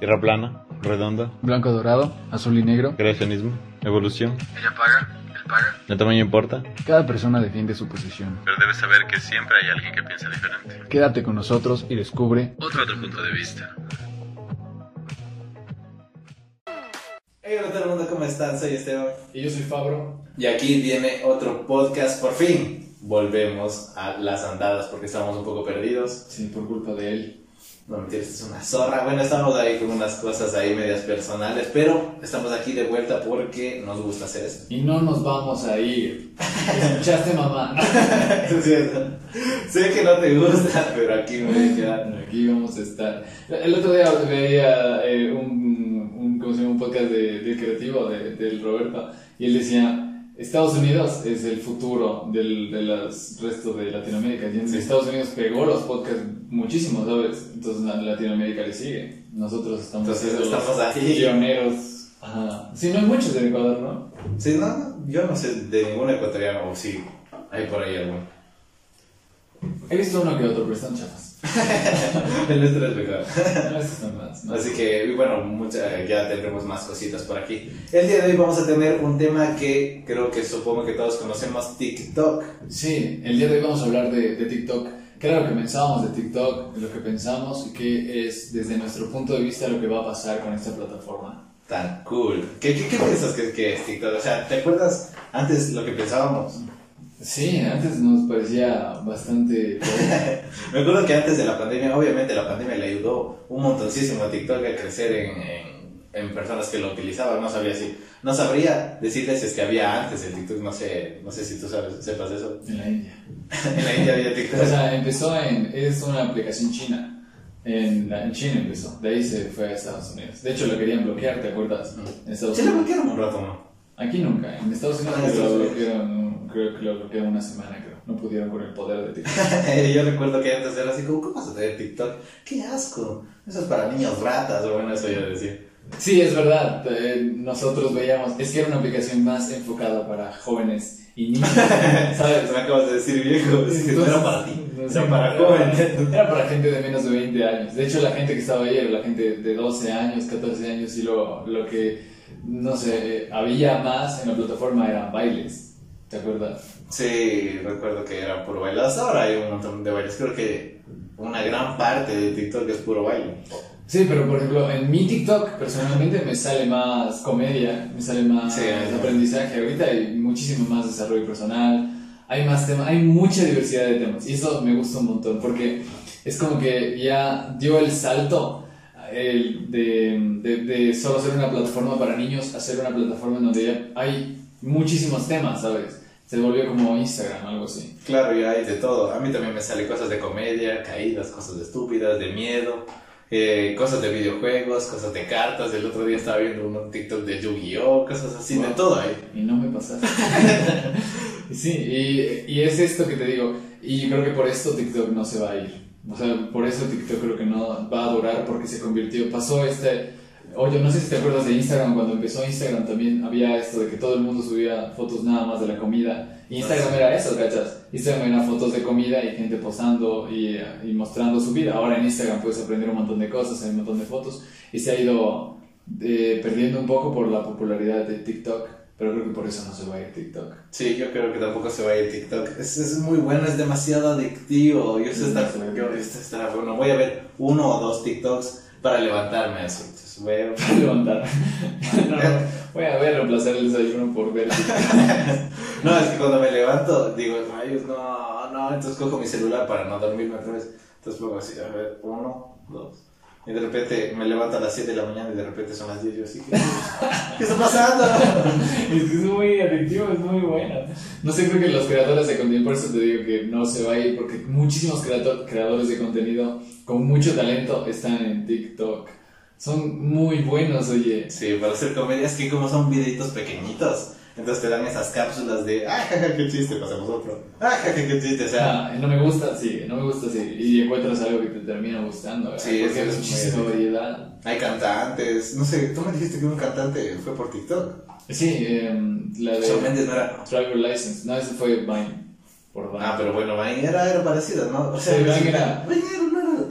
Tierra plana, redonda, Blanco dorado, azul y negro. creacionismo, evolución. Ella paga, él paga. ¿El tamaño importa? Cada persona defiende su posición. Pero debes saber que siempre hay alguien que piensa diferente. Quédate con nosotros y descubre Otro otro punto de vista. Hey, hola todo el mundo, ¿cómo están? Soy Esteban. Y yo soy Fabro. Y aquí viene otro podcast, por fin. Volvemos a las andadas porque estábamos un poco perdidos. Sí, por culpa de él. No mentiras, es una zorra. Bueno, estamos ahí con unas cosas ahí medias personales, pero estamos aquí de vuelta porque nos gusta hacer esto. Y no nos vamos a ir. ¿Escuchaste, mamá? Es cierto. Sé que no te gusta, pero aquí me voy a quedar. Aquí vamos a estar. El otro día veía eh, un, un, ¿cómo se llama? un podcast de, de creativo de, del Roberto y él decía, Estados Unidos es el futuro del de los restos de Latinoamérica. Y en Estados Unidos pegó los podcasts muchísimo, ¿sabes? Entonces Latinoamérica le sigue. Nosotros estamos, Entonces, estamos ahí. pioneros. Ajá. Sí, no hay muchos en Ecuador, ¿no? Sí, no, yo no sé de ningún ecuatoriano, o sí, hay por ahí algún. He visto uno que otro, pero están chafas. El nuestro es mejor. Así que, bueno, mucha, ya tendremos más cositas por aquí. El día de hoy vamos a tener un tema que creo que supongo que todos conocemos, TikTok. Sí, el día de hoy vamos a hablar de, de TikTok. ¿Qué era lo que pensábamos de TikTok? De lo que pensamos y qué es, desde nuestro punto de vista, lo que va a pasar con esta plataforma. Tan cool. ¿Qué, qué, qué piensas que, que es TikTok? O sea, ¿te acuerdas antes lo que pensábamos? Sí, antes nos parecía bastante... Me acuerdo que antes de la pandemia, obviamente la pandemia le ayudó un montoncísimo a TikTok a crecer en, en, en personas que lo utilizaban. No sabía si, no sabría decirles si es que había antes el TikTok, no sé, no sé si tú sabes, sepas eso. en la India. en la India había TikTok. O sea, empezó en... Es una aplicación china. En, la- en China empezó. De ahí se fue a Estados Unidos. De hecho, lo querían bloquear, ¿te acuerdas? En Estados Sí, lo bloquearon un rato, ¿no? Aquí nunca. En Estados Unidos Ah, lo bloquearon, creo que lo bloquearon una semana, creo. No pudieron con el poder de TikTok. Yo recuerdo que antes era así como, ¿cómo vas a tener TikTok? ¡Qué asco! Eso es para niños ratas, o bueno, eso yo decía. Sí, es verdad. eh, nosotros veíamos, es que era una aplicación más enfocada para jóvenes y niños, ¿sabes? Me acabas de decir viejo, es que no era para ti, Entonces, era para jóvenes. Era para gente de menos de 20 años. De hecho, la gente que estaba ahí era la gente de 12 años, 14 años y lo, lo que, no sé, eh, había más en la plataforma eran bailes. ¿Te acuerdas? Sí, recuerdo que era puro baile. Hasta ahora hay un montón de bailes. Creo que una gran parte de TikTok es puro baile. Sí, pero por ejemplo, en mi TikTok personalmente me sale más comedia, me sale más Sí, aprendizaje. Ahorita hay muchísimo más desarrollo personal, hay más temas, hay mucha diversidad de temas. Y eso me gusta un montón porque es como que ya dio el salto el de, de, de solo ser una plataforma para niños a ser una plataforma en donde ya hay muchísimos temas, ¿sabes? Se volvió como Instagram, algo así. Claro, y hay de todo. A mí también me sale cosas de comedia, caídas, cosas estúpidas, de miedo, eh, cosas de videojuegos, cosas de cartas. El otro día estaba viendo un TikTok de Yu-Gi-Oh, cosas así, de Wow. todo ahí. Y no me pasaste. sí, y, y es esto que te digo. Y creo que por esto TikTok no se va a ir. O sea, por eso TikTok creo que no va a durar porque se convirtió. Pasó este. Oye, no sé si te acuerdas de Instagram. Cuando empezó Instagram también había esto de que todo el mundo subía fotos nada más de la comida. Instagram Ah, era eso, ¿cachas? Instagram era fotos de comida y gente posando y, y mostrando su vida. Ahora en Instagram puedes aprender un montón de cosas, hay un montón de fotos. Y se ha ido eh, perdiendo un poco por la popularidad de TikTok. Pero creo que por eso no se va a ir TikTok. Sí, yo creo que tampoco se va a ir TikTok. Es, es muy bueno, es demasiado adictivo. Yo sé estar, bueno. Voy a ver uno o dos TikToks para levantarme así. Entonces, veo. levantar. No, no, voy a ver, reemplazar el desayuno por ver. No, es que cuando me levanto digo, rayos, no, no. Entonces cojo mi celular para no dormirme otra vez. Entonces pongo así, a ver, uno, dos. Y de repente me levanto a las 7 de la mañana y de repente son las 10. Yo así que, ¿qué está pasando? Es que es muy adictivo, es muy bueno. No sé, creo que los creadores de contenido, por eso te digo que no se va a ir, porque muchísimos creadores de contenido con mucho talento están en TikTok. Son muy buenos, oye. Sí, para hacer comedia es que como son videitos pequeñitos, entonces te dan esas cápsulas de, ah, jaja, qué chiste, pasamos otro. Ah, jaja, qué chiste, o sea, Ah, no me gusta, sí, no me gusta, sí. Y encuentras algo que te termina gustando, ¿verdad? Sí, porque hay es muchísima variedad. hay cantantes, no sé, tú me dijiste que un cantante fue por TikTok. Sí, em, la de Shawn Mendes no era. Driver License. No, ese fue Vine. Por Vine. Ah, pero bueno, Vine era, era parecido, ¿no? O Sí, Vine sí, era- Vine era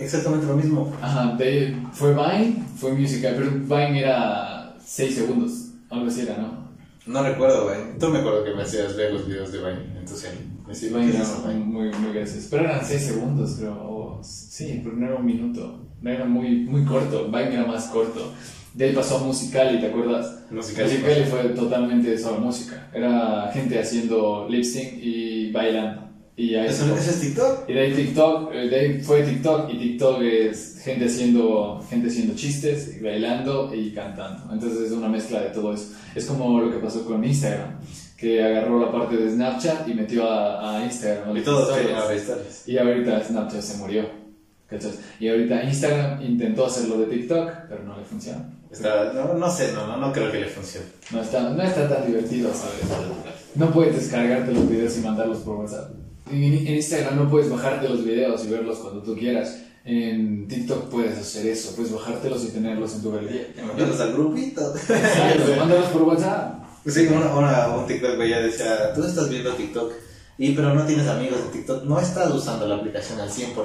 exactamente lo mismo. Ajá, de, fue Vine, fue musical, pero Vine era 6 segundos, algo así era, ¿no? No recuerdo, güey. Tú me acuerdo que me hacías ver los videos de Vine en tu cel. Me decías, Vine ¿qué era Vine? muy, muy gracioso. Pero eran 6 segundos, creo. o- sí, pero no era un minuto. No era muy, muy corto. Vine era más corto. De ahí pasó a Musical.ly, ¿te acuerdas? Musical.ly. Musical.ly fue totalmente solo música. Era gente haciendo lip sync y bailando. Y ahí ¿Eso, ¿Eso es TikTok? Y de ahí TikTok, eh, de ahí fue TikTok y TikTok es gente haciendo, gente haciendo chistes, bailando y cantando. Entonces es una mezcla de todo eso. Es como lo que pasó con Instagram, que agarró la parte de Snapchat y metió a, a Instagram. Y historias. Y ahorita Snapchat se murió. ¿cachas? Y ahorita Instagram intentó hacerlo de TikTok, pero no le funcionó. Está, no, no sé, no, no, no creo que le funcione. No está, no está tan divertido, ¿sabes? No puedes descargarte los videos y mandarlos por WhatsApp. En, en Instagram no puedes bajarte los videos y verlos cuando tú quieras. En TikTok puedes hacer eso, puedes bajártelos y tenerlos en tu galería. Mandarlos al grupito. Exacto, mándalos por WhatsApp. Sí, una, una, un TikTok veía decía, tú estás viendo TikTok, y pero no tienes amigos de TikTok, no estás usando la aplicación al 100%.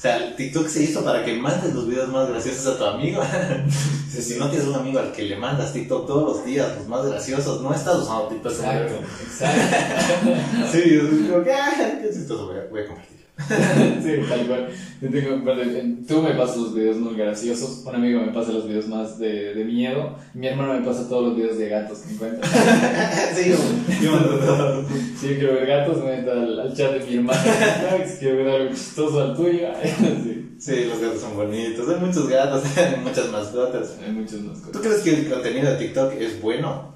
O sea, el TikTok se hizo para que mandes los videos más graciosos a tu amigo. Si no tienes un amigo al que le mandas TikTok todos los días, los más graciosos, no estás usando TikTok. Exacto, exacto. Sí, yo digo, ¿qué? Qué chistoso, voy a, voy a compartir. Sí, tal cual. Yo tengo- perdón, tú me pasas los videos muy graciosos, un amigo me pasa los videos más de, de miedo, mi hermano me pasa todos los videos de gatos que encuentra. sí, yo, yo. Si yo quiero ver gatos, me meto al, al chat de mi hermano. Si quiero ver algo chistoso al tuyo. Sí, Sí, los gatos son bonitos, hay muchos gatos, hay muchas mascotas. hay muchas más ¿Tú crees que el contenido de TikTok es bueno?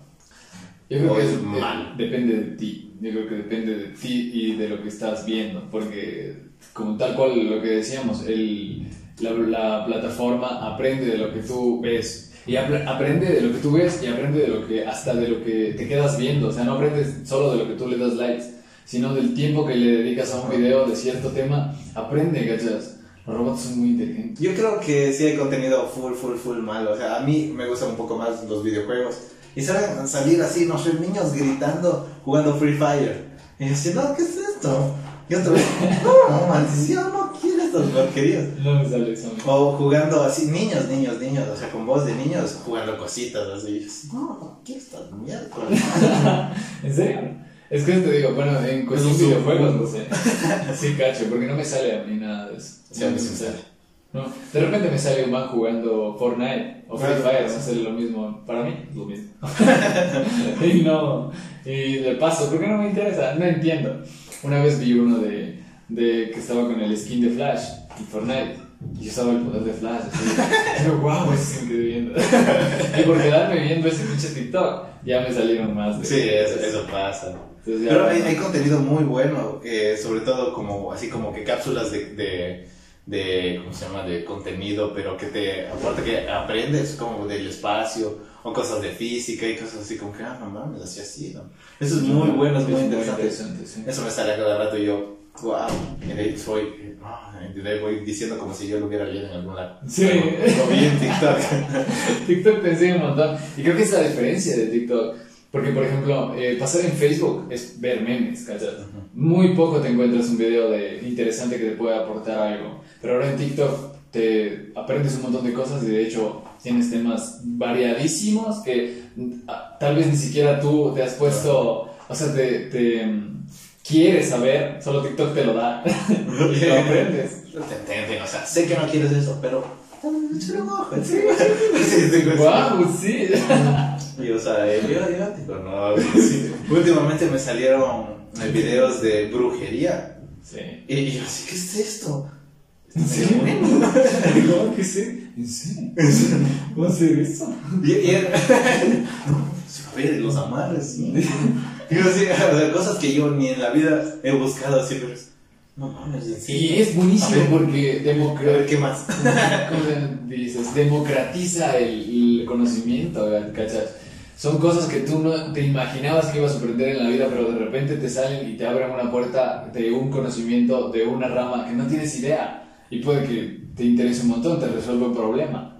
Yo creo o que es es- mal? de- depende de ti. Yo creo que depende de ti y de lo que estás viendo. Porque, como tal cual lo que decíamos, el, la, la plataforma aprende de lo que tú ves. Y apre- aprende de lo que tú ves y aprende de lo que, hasta de lo que te quedas viendo. O sea, no aprendes solo de lo que tú le das likes, sino del tiempo que le dedicas a un video de cierto tema. Aprende, ¿cachas? Los robots son muy inteligentes. Yo creo que sí hay contenido full, full, full malo. O sea, a mí me gustan un poco más los videojuegos. Y saben salir así, no sé, niños gritando, jugando Free Fire. Y yo así, no, ¿qué es esto? Y otra vez, no, maldición, no quiero estas porquerías. No me sale eso. O jugando así, niños, niños, niños, o sea, con voz de niños, jugando cositas así. Y yo así, no, no quiero estas mierdas. ¿En serio? Es que te digo, bueno, en cuestión Es de videojuegos, no sé. Sí, cacho, porque no me sale a mí nada de eso. Sí, a mí No sí me me sale. No, de repente me sale un man jugando Fortnite o Free. Fire, no sé, lo mismo. Para mí es lo mismo. y no, y le paso, porque no me interesa, no entiendo. Una vez vi uno de, de que estaba con el skin de Flash y Fortnite. Y yo estaba el poder de Flash. Así, yo, wow, eso quedé viendo. y por quedarme viendo ese pinche TikTok, ya me salieron más de Sí, eso, eso pasa. Entonces Pero hay, hay contenido muy bueno, eh, sobre todo como así como que cápsulas de, de, de, ¿cómo se llama? De contenido, pero que te, aparte que aprendes como del espacio o cosas de física y cosas así como que, ah, no mames, así así, ¿no? Eso es muy bueno, es muy interesante. sí. Eso me sale a cada rato y yo, wow, y de ahí soy, y de ahí voy diciendo como si yo lo hubiera leído en algún lado. Sí. O vi en TikTok. TikTok te enseña un montón. Y creo que es la diferencia de TikTok. Porque, por ejemplo, eh, pasar en Facebook es ver memes, ¿cachas? Muy poco te encuentras un video de interesante que te pueda aportar algo. Pero ahora en TikTok te aprendes un montón de cosas y de hecho tienes temas variadísimos que mm, ah, tal vez ni siquiera tú te has puesto, o sea, te, te, mm, quieres saber, solo TikTok te lo da y lo aprendes. O sea, sé que no quieres eso, pero... ojo, sí. ¡Wow! Sí. Y o sea, eh, yo, yo digo, no, sí. Últimamente me salieron eh, videos de brujería. Sí. Y, y yo así, ¿qué es esto? ¿En serio? ¿Cómo que sí? ¿En serio? ¿Cómo hacer eso? Y, y era- no, a ver, los amarres, sí. Y yo así, o sea, cosas que yo ni en la vida he buscado así, pero es, no mames, en Y serio. es buenísimo A ver. porque A ver, democratiza, ¿qué más? dices? democratiza el, el conocimiento, ¿cachas? Son cosas que tú no te imaginabas que ibas a aprender en la vida, pero de repente te salen y te abren una puerta de un conocimiento, de una rama que no tienes idea. Y puede que te interese un montón, te resuelve un problema.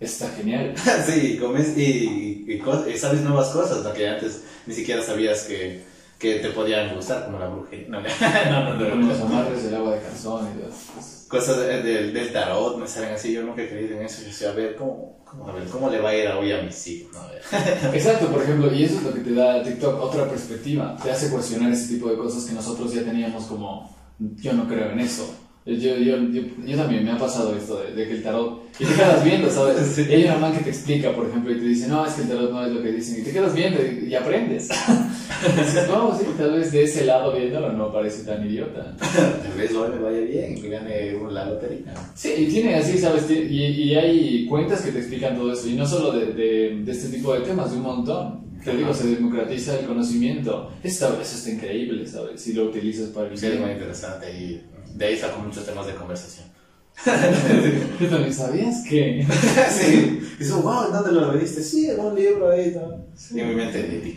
Está genial. sí, comes y, y, y sabes nuevas cosas, ¿no? Que antes ni siquiera sabías que, que te podían gustar, como la brujería. No, no, no, no, los amarres, el agua de calzón y todo eso. Cosas de- del- del tarot me salen así, yo nunca he creído en eso. Yo decía, a ver, ¿cómo, cómo, a ver, ¿cómo le va a ir hoy a mis hijos? No, a ver. Exacto, por ejemplo, y eso es lo que te da TikTok, otra perspectiva. Te hace cuestionar ese tipo de cosas que nosotros ya teníamos como, yo no creo en eso. Yo, yo, yo, yo, también me ha pasado esto de, de que el tarot, y te quedas viendo, ¿sabes? Sí. Y hay una man que te explica, por ejemplo, y te dice, no, es que el tarot no es lo que dicen, y te quedas viendo y, y aprendes. y dices, no, sí, tal vez de ese lado viéndolo no parece tan idiota. Tal vez hoy me vaya bien y gane la lotería. Sí, y tiene así, ¿sabes? Y, y hay cuentas que te explican todo eso, y no solo de, de, de este tipo de temas, de un montón. Te digo, se democratiza el conocimiento. Eso, eso está increíble, ¿sabes? Si lo utilizas para el Sí, es muy interesante y de ahí saco muchos temas de conversación. También sabías que. sí, y dice, wow, ¿dónde lo leíste? Sí, en un libro ahí, ¿no? Y en mi mente.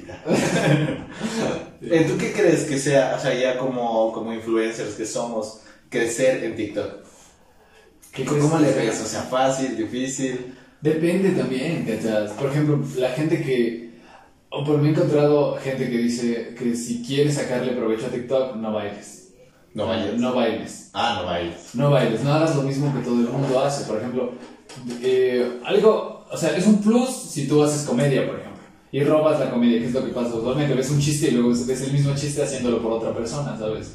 Eh, ¿Tú qué crees que sea, o sea, ya como, como influencers que somos, crecer en TikTok? ¿Qué ¿Cómo, le ves? O sea, fácil, difícil. Depende también, ¿cachas? Por ejemplo, la gente que. O por mí he encontrado gente que dice que si quieres sacarle provecho a TikTok, no bailes. No bailes. No bailes. Ah, no bailes. No bailes, no hagas lo mismo que todo el mundo hace. Por ejemplo, eh, algo, o sea, es un plus si tú haces comedia, por ejemplo, y robas la comedia, que es lo que pasa usualmente. Ves un chiste y luego ves el mismo chiste haciéndolo por otra persona, ¿sabes?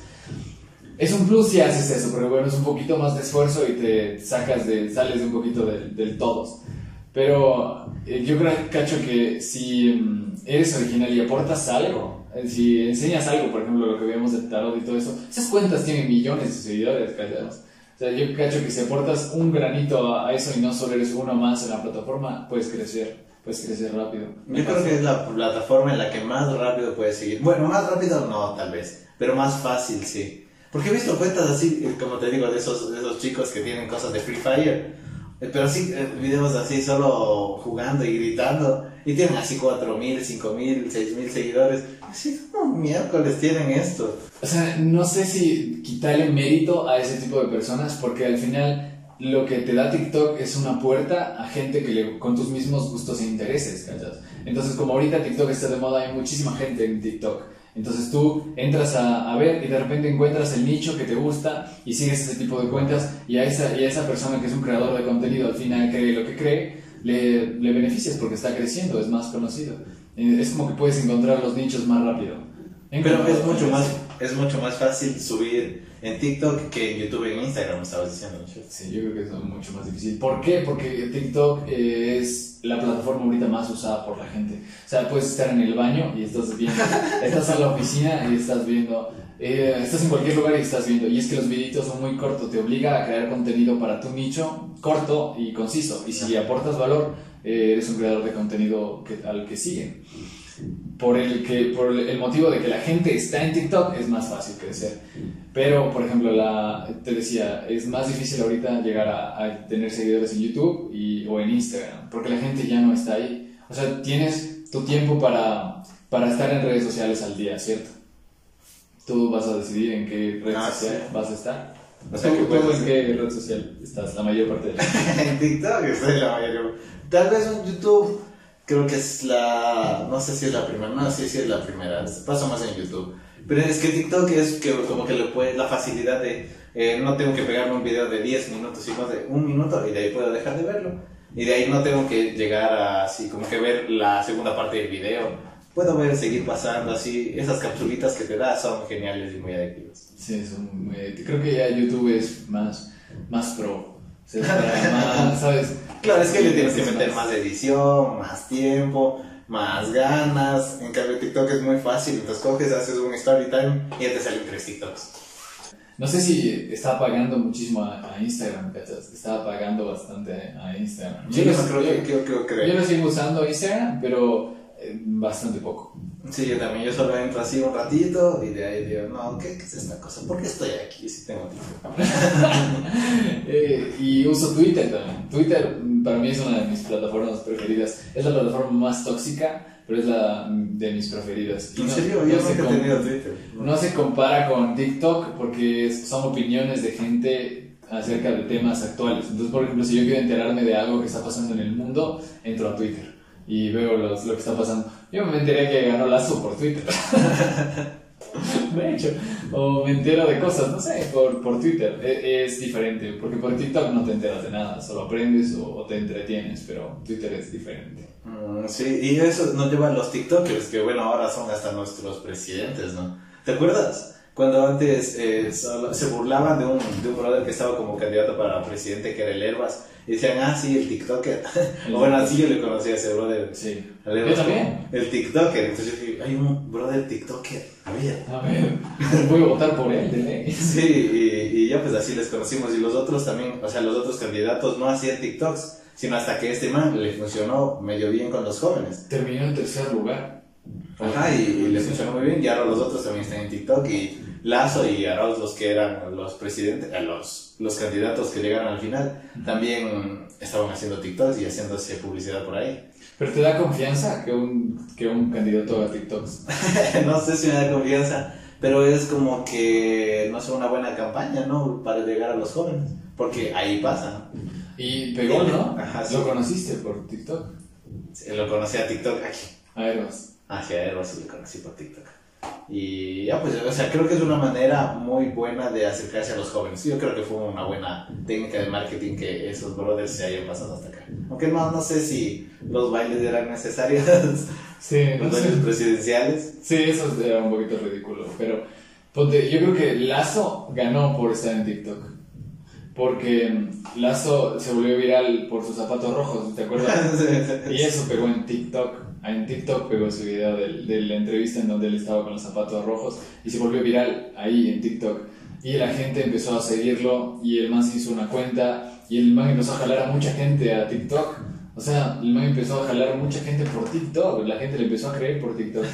Es un plus si haces eso, porque bueno, es un poquito más de esfuerzo y te sacas de, sales de un poquito del, del todos. Pero eh, yo creo, cacho, que si mm, eres original y aportas algo, si enseñas algo, por ejemplo, lo que vemos del tarot y todo eso, esas cuentas tienen millones de seguidores, callados. O sea, yo cacho que si aportas un granito a eso y no solo eres uno más en la plataforma, puedes crecer, puedes crecer rápido. Yo creo que es la plataforma en la que más rápido puedes seguir. Bueno, más rápido no, tal vez, pero más fácil sí. Porque he visto cuentas así, eh, como te digo, de esos, de esos chicos que tienen cosas de Free Fire. Eh, Pero sí, eh, videos así, solo jugando y gritando. Y tienen así 4.000, 5.000, 6.000 seguidores. Así, ¿cómo miércoles tienen esto? O sea, no sé si quitarle mérito a ese tipo de personas porque al final lo que te da TikTok es una puerta a gente que le, con tus mismos gustos e intereses. Entonces, como ahorita TikTok está de moda, hay muchísima gente en TikTok. Entonces tú entras a, a ver y de repente encuentras el nicho que te gusta y sigues ese tipo de cuentas y a esa, y a esa persona que es un creador de contenido al final cree lo que cree, le, le beneficias porque está creciendo, es más conocido. Eh, Es como que puedes encontrar los nichos más rápido. Pero es mucho más, es mucho más fácil subir en TikTok que en YouTube y en Instagram, estabas diciendo. Sí, yo creo que es mucho más difícil. ¿Por qué? Porque TikTok eh, es la plataforma ahorita más usada por la gente. O sea, puedes estar en el baño y estás viendo, estás en la oficina y estás viendo, eh, estás en cualquier lugar y estás viendo. Y es que los videitos son muy cortos, te obliga a crear contenido para tu nicho corto y conciso. Y si aportas valor, eh, eres un creador de contenido que, al que siguen. Por el, que, por el motivo de que la gente está en TikTok es más fácil crecer. Pero, por ejemplo, la, te decía, es más difícil ahorita llegar a, a tener seguidores en YouTube y, o en Instagram, porque la gente ya no está ahí. O sea, tienes tu tiempo para, para estar en redes sociales al día, ¿cierto? Tú vas a decidir en qué red Ah, social sí. vas a estar. O sea, ¿Tú, que tú puedes en qué red social estás la mayor parte del tiempo? en TikTok estoy la mayoría. Tal vez en YouTube, creo que es la. No sé si es la primera, no sé si es la primera. Paso más en YouTube. Pero es que TikTok es que como que le puede la facilidad de. eh, no tengo que pegarme un video de 10 minutos, sino de un minuto, y de ahí puedo dejar de verlo. Y de ahí no tengo que llegar a así, como que ver la segunda parte del video. Puedo ver, seguir pasando así. Esas capsulitas que te da son geniales y muy adictivas. Sí, son muy- creo que ya YouTube es más, más pro. Más, ¿sabes? Claro, es que le tienes que meter más edición, más tiempo, más ganas. En cambio, TikTok es muy fácil. Entonces coges, haces un story time y ya te salen tres TikToks. No sé si está pagando muchísimo a, a Instagram, ¿cachas? Está pagando bastante a Instagram. Yo lo- no creo yo- creo, creo, yo lo sigo usando Instagram, pero bastante poco. Sí, yo también. Yo solo entro así un ratito y de ahí digo, no, ¿qué, qué es esta cosa? ¿Por qué estoy aquí si tengo TikTok? Eh, y uso Twitter también. Twitter mm, para mí es una de mis plataformas preferidas. Es la plataforma más tóxica, pero es la mm, de mis preferidas. Y En no- serio, yo se nunca he tenido Twitter. No se compara con TikTok porque son opiniones de gente acerca de temas actuales. Entonces, por ejemplo, si yo quiero enterarme de algo que está pasando en el mundo, entro a Twitter. Y veo los, lo que está pasando. Yo me enteré que ganó Lazo por Twitter. de hecho, o me entero de cosas, no sé, por, por Twitter. E- Es, diferente, porque por TikTok no te enteras de nada, solo aprendes o, o te entretienes, pero Twitter es diferente. Mm, sí, y eso nos lleva a los TikTokers, que bueno, ahora son hasta nuestros presidentes, ¿no? ¿Te acuerdas? Cuando antes eh, solo- se burlaban de un, de un brother que estaba como candidato para presidente, que era el Herbas, y decían, ah, sí, el TikToker. o bueno, así yo le conocía a ese brother. Sí. Yo Herbas también. El TikToker. Entonces yo dije, hay un brother TikToker. Había. A ver, voy a votar por él, ley. Sí, y, y ya pues así les conocimos. Y los otros también, o sea, los otros candidatos no hacían TikToks, sino hasta que este man le funcionó medio bien con los jóvenes. Terminó en tercer lugar. Ajá, y, y le funcionó muy bien. Y ahora los otros también están en TikTok. Y Lazo y Arauz, los que eran los presidentes, eh, los, los candidatos que llegaron al final, también estaban haciendo TikToks y haciéndose publicidad por ahí. Pero te da confianza que un, que un candidato haga TikToks. no sé si me da confianza, pero es como que no es una buena campaña, ¿no? Para llegar a los jóvenes. Porque ahí pasa. Y pegó, ¿no? Ajá, sí. Lo conociste por TikTok. Sí, Lo conocí a TikTok aquí. A ver, vas. Hacia Eros sí lo conocí por TikTok. Y ya, pues, o sea, creo que es una manera muy buena de acercarse a los jóvenes. Yo creo que fue una buena técnica de marketing que esos brothers se hayan pasado hasta acá. Aunque no, no sé si los bailes eran necesarios, Sí, no los sé. bailes presidenciales. Sí, eso era un poquito ridículo. Pero ponte, yo creo que Lazo ganó por estar en TikTok. Porque Lazo se volvió viral por sus zapatos rojos, ¿te acuerdas? Y eso pegó en TikTok. En TikTok pegó su video del- de, la entrevista en donde él estaba con los zapatos rojos y se volvió viral ahí en TikTok. Y la gente empezó a seguirlo y el man se hizo una cuenta y el man empezó a jalar a mucha gente a TikTok. O sea, el man empezó a jalar a mucha gente por TikTok, la gente le empezó a creer por TikTok.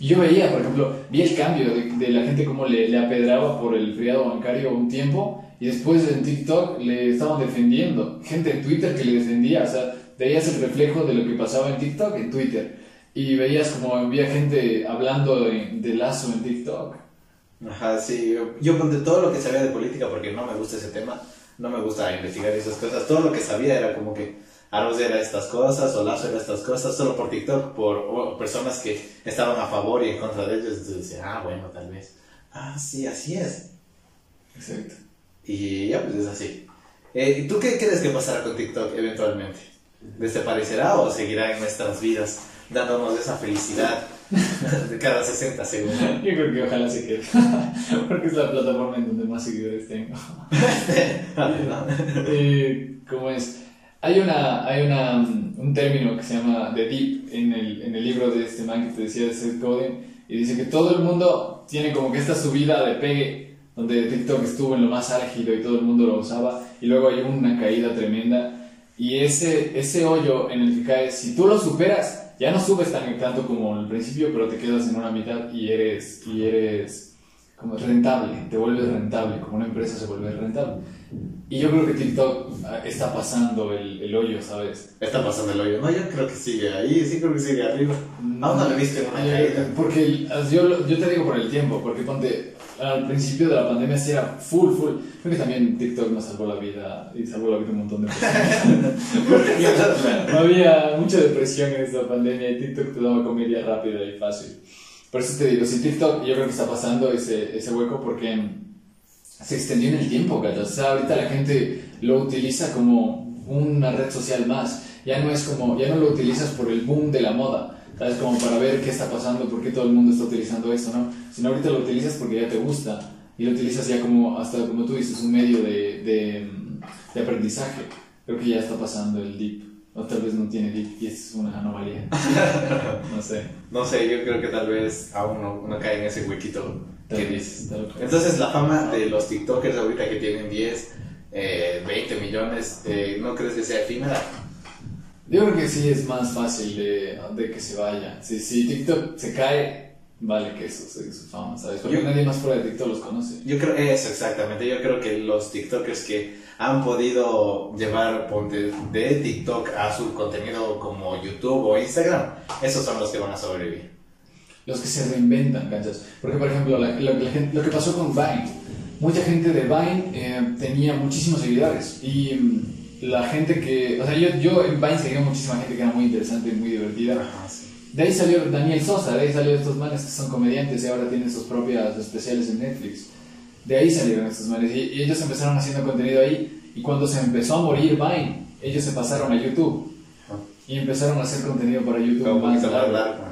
Y yo veía, por ejemplo, vi el cambio de, de la gente como le, le apedraba por el friado bancario un tiempo y después en TikTok le estaban defendiendo. Gente en Twitter que le defendía, o sea, veías el reflejo de lo que pasaba en TikTok en Twitter. Y veías como había gente hablando de, de Lazo en TikTok. Ajá, sí. Yo, yo conté todo lo que sabía de política porque no me gusta ese tema. No me gusta investigar esas cosas. Todo lo que sabía era como que Aros era estas cosas o Lazo era estas cosas solo por TikTok, por personas que estaban a favor y en contra de ellos. Entonces decía, ah, bueno, tal vez. Ah, sí, así es. Exacto. Y ya, pues es así. Eh, ¿y ¿Tú qué crees que pasará con TikTok eventualmente? ¿Desaparecerá o seguirá en nuestras vidas dándonos esa felicidad de cada 60 segundos? Yo creo que ojalá se quede. Porque es la plataforma en donde más seguidores tengo. Eh, ¿Cómo es? Hay, una, hay una, mm, un término que se llama The Deep en el, en el libro de este man que te decía de Seth Godin y dice que todo el mundo tiene como que esta subida de pegue donde TikTok estuvo en lo más álgido y todo el mundo lo usaba y luego hay una caída tremenda y ese, ese hoyo en el que caes, si tú lo superas, ya no subes tan tanto como al principio, pero te quedas en una mitad y eres, y eres como rentable, te vuelves rentable, como una empresa se vuelve rentable. Y yo creo que TikTok ah, está pasando el, el hoyo, ¿sabes? Está pasando el hoyo. No, yo creo que sigue ahí, sí creo que sigue arriba. Aún no lo en una caída. Porque yo, yo te digo por el tiempo, porque ponte, al principio de la pandemia sí era full, full. Creo que también TikTok nos salvó la vida y salvó la vida a un montón de personas. Había mucha depresión en esta pandemia y TikTok te daba comedia rápida y fácil. Por eso te digo, si TikTok yo creo que está pasando ese, ese hueco porque se extendió en el tiempo, ¿cachai? O sea, ahorita la gente lo utiliza como una red social más. Ya no es como, ya no lo utilizas por el boom de la moda, ¿sabes? Como para ver qué está pasando, por qué todo el mundo está utilizando eso, ¿no? Sino ahorita lo utilizas porque ya te gusta y lo utilizas ya como, hasta como tú dices, un medio de, de, de aprendizaje. Creo que ya está pasando el deep. O tal vez no tiene deep y es una anomalía. no sé. No sé, yo creo que tal vez aún no, no cae en ese huequito Tal que dices. Entonces la fama de los TikTokers ahorita que tienen 10, eh, 20 millones, eh, ¿no crees que sea efímera? Yo creo que sí es más fácil de, de que se vaya. Si, si TikTok se cae, vale que eso se su fama, ¿sabes? Porque Yo- nadie más fuera de TikTok los conoce. Yo creo eso exactamente. Yo creo que los TikTokers que han podido llevar ponte, de TikTok a su contenido como YouTube o Instagram, esos son los que van a sobrevivir. Los que se reinventan, ¿cachas? Porque, por ejemplo, la- lo, la lo que pasó con Vine. Mucha gente de Vine eh, tenía muchísimos seguidores y, la gente que, o sea, yo, yo en Vine seguía muchísima gente que era muy interesante y muy divertida. Ajá, sí. De ahí salió Daniel Sosa, de ahí salió estos manes que son comediantes y ahora tienen sus propias especiales en Netflix. De ahí salieron estos manes y, y ellos empezaron haciendo contenido ahí y cuando se empezó a morir Vine, ellos se pasaron a YouTube Ajá. y empezaron a hacer contenido para YouTube más largo.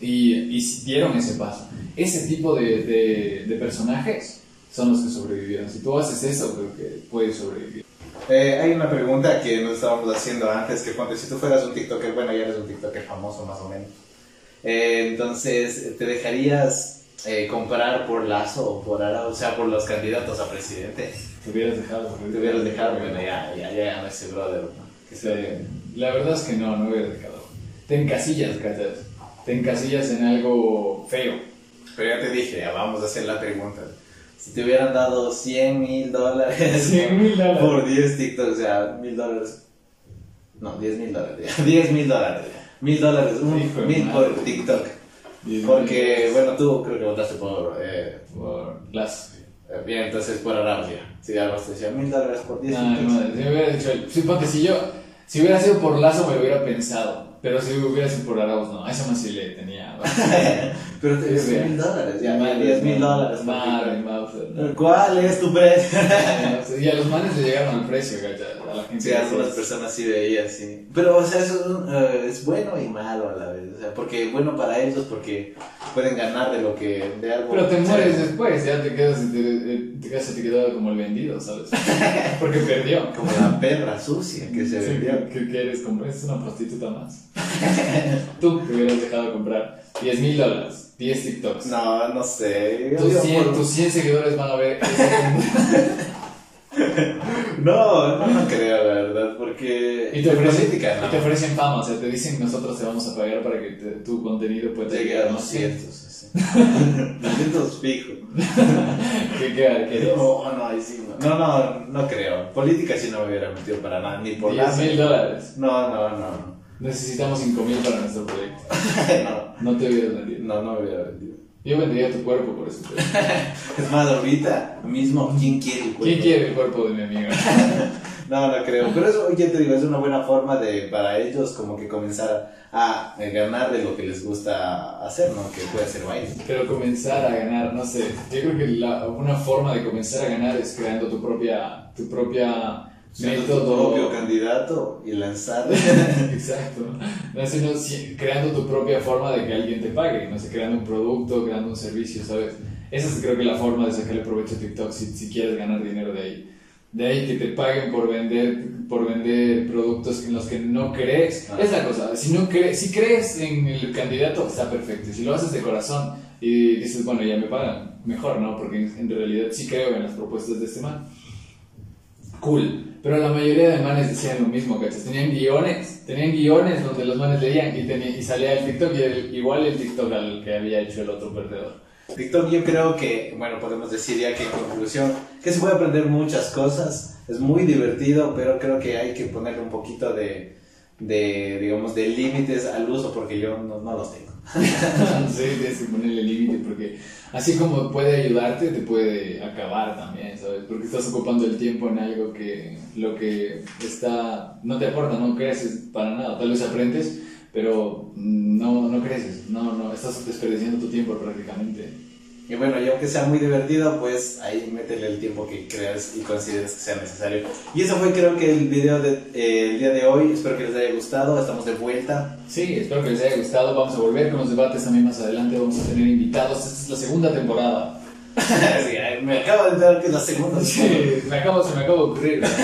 y, y dieron ese paso. Ese tipo de, de, de personajes son los que sobrevivieron. Si tú haces eso, creo que puedes sobrevivir. Eh, hay una pregunta que nos estábamos haciendo antes, que ponte, si tú fueras un TikToker, bueno, ya eres un TikToker famoso más o menos, Eh, entonces, ¿te dejarías eh, comprar por Lazo o por Ara, o sea, por los candidatos a presidente? Te hubieras dejado. Te hubieras dejado, bueno, ya, ya, ya, no ese brother, ¿no? Que Sí, La verdad es que no, no hubiera dejado. Te encasillas, ¿cachas? Te encasillas en algo feo. Pero ya te dije, ya vamos a hacer la pregunta. Si te hubieran dado 100 mil dólares 100 mil dólares. por 10 TikToks, o sea, mil dólares. No, 10 mil dólares. ya. 10 mil dólares. Mil dólares, un mil por TikTok. Porque, bueno, tú creo que votaste por. Eh, Por las... eh, bien, entonces por Arabia. Si algo te decía, mil dólares por 10 No, TikToks. no, si me hubiera dicho, sí, ponte, si yo, si hubiera sido por Lazo me lo hubiera pensado, pero si hubiera sido por Arauz, no, a eso más sí le tenía. Pero te dije mil dólares, ya, Madre, 10 mil dólares. Madre. Mauser, no. ¿Cuál es tu precio? Y a los manes le llegaron al precio, ¿cachai? A la gente. Sí, algunas personas sí veían, sí. Pero, o sea, eso es, un- eh, es bueno y malo a la vez. O sea, porque bueno para ellos, porque pueden ganar de lo que. de algo. Pero te o sea, mueres después, ya te quedas, te, te quedas etiquetado como el vendido, ¿sabes? Porque perdió. Como la perra sucia que se Sí, vendió. que, que eres como, es una prostituta más. Tú te hubieras dejado comprar 10 mil dólares, 10 TikToks. No, no sé. Tus digo 100, por- tus 100 seguidores van a ver No, no, no creo, la verdad, porque. y te, en ofrecen, política, y te ofrecen fama, o sea, te dicen nosotros te vamos a pagar para que te- tu contenido pueda Llegué a 200, así. 200 fijo. ¿Qué, qué, qué? No, no, ahí sí, no. No, no, no creo. Política sí no me hubiera metido para nada, ni por 10 nada. mil dólares. No, no, no. Necesitamos 5 mil para nuestro proyecto. No, No te hubieras vendido. no, no me hubiera vendido. Yo vendería tu cuerpo por eso. Es más, ahorita mismo, ¿quién quiere el cuerpo? ¿Quién quiere el cuerpo de mi amiga? No, no creo. Pero eso, ya te digo, es una buena forma de, para ellos como que comenzar a ganar de lo que les gusta hacer, ¿no? Que puede ser baile. Pero comenzar a ganar, no sé, yo creo que la- una forma de comenzar a ganar es creando tu propia, tu propia Siendo tu propio candidato y lanzar. Exacto. No sé, no, si- creando tu propia forma de que alguien te pague, no sé, creando un producto, creando un servicio, ¿sabes? Esa es creo que la forma de sacarle provecho a TikTok si, si quieres ganar dinero de ahí. De ahí que te paguen por vender, por vender productos en los que no crees. Ah. Es la cosa, si, no crees, si crees en el candidato, está perfecto. Si lo haces de corazón y dices, bueno, ya me pagan, mejor, ¿no? Porque en, en realidad sí creo en las propuestas de este man. Cool. Pero la mayoría de manes decían lo mismo, ¿cachas? Tenían guiones, tenían guiones donde los manes leían y, tenía- y salía el TikTok y el- igual el TikTok al que había hecho el otro perdedor. TikTok yo creo que, bueno, podemos decir ya que en conclusión, que se puede aprender muchas cosas, es muy divertido, pero creo que hay que ponerle un poquito de, de digamos, de límites al uso, porque yo no, no los tengo. sí, tienes que ponerle límite porque así como puede ayudarte, te puede acabar también, ¿sabes? Porque estás ocupando el tiempo en algo que lo que está no te aporta, no creces para nada. Tal vez aprendes, pero no, no creces, no, no, estás desperdiciando tu tiempo prácticamente. Y bueno, y aunque sea muy divertido, pues ahí métele el tiempo que creas y consideres que sea necesario. Y eso fue creo que el video del día de hoy, espero que les haya gustado, estamos de vuelta. Sí, espero que les haya gustado. Vamos a volver con los debates también más adelante. Vamos a tener invitados. Esta es la segunda temporada. Sí, me acabo de enterar que es la segunda. Sí, me acabo, se me acaba de ocurrir.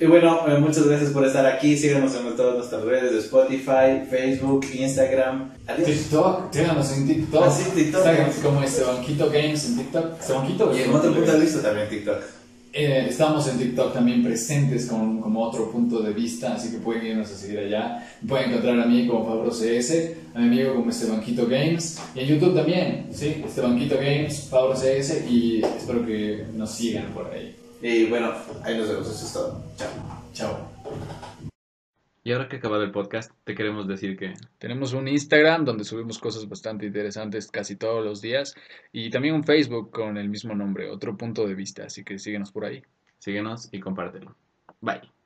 Y bueno, eh, muchas gracias por estar aquí. Síganos en todas nuestras redes de Spotify, Facebook, Instagram. Adiós. TikTok, síganos en TikTok. Ah, sí, TikTok. Como este Banquito Games en TikTok. ¿Este Banquito? Y en otro punto de vista también TikTok. Eh, estamos en TikTok también presentes con como otro punto de vista, así que pueden irnos a seguir allá. Pueden encontrar a mí como Fabro CS, a mi amigo como este Banquito Games, y en YouTube también, sí, este Banquito Games, Fabro CS, y espero que nos sigan por ahí. Y bueno, ahí nos vemos. Eso es todo. Chao. Chao. Y ahora que ha acabado el podcast, te queremos decir que Tenemos un Instagram donde subimos cosas bastante interesantes casi todos los días y también un Facebook con el mismo nombre, otro punto de vista, así que síguenos por ahí. síguenos y compártelo. Bye.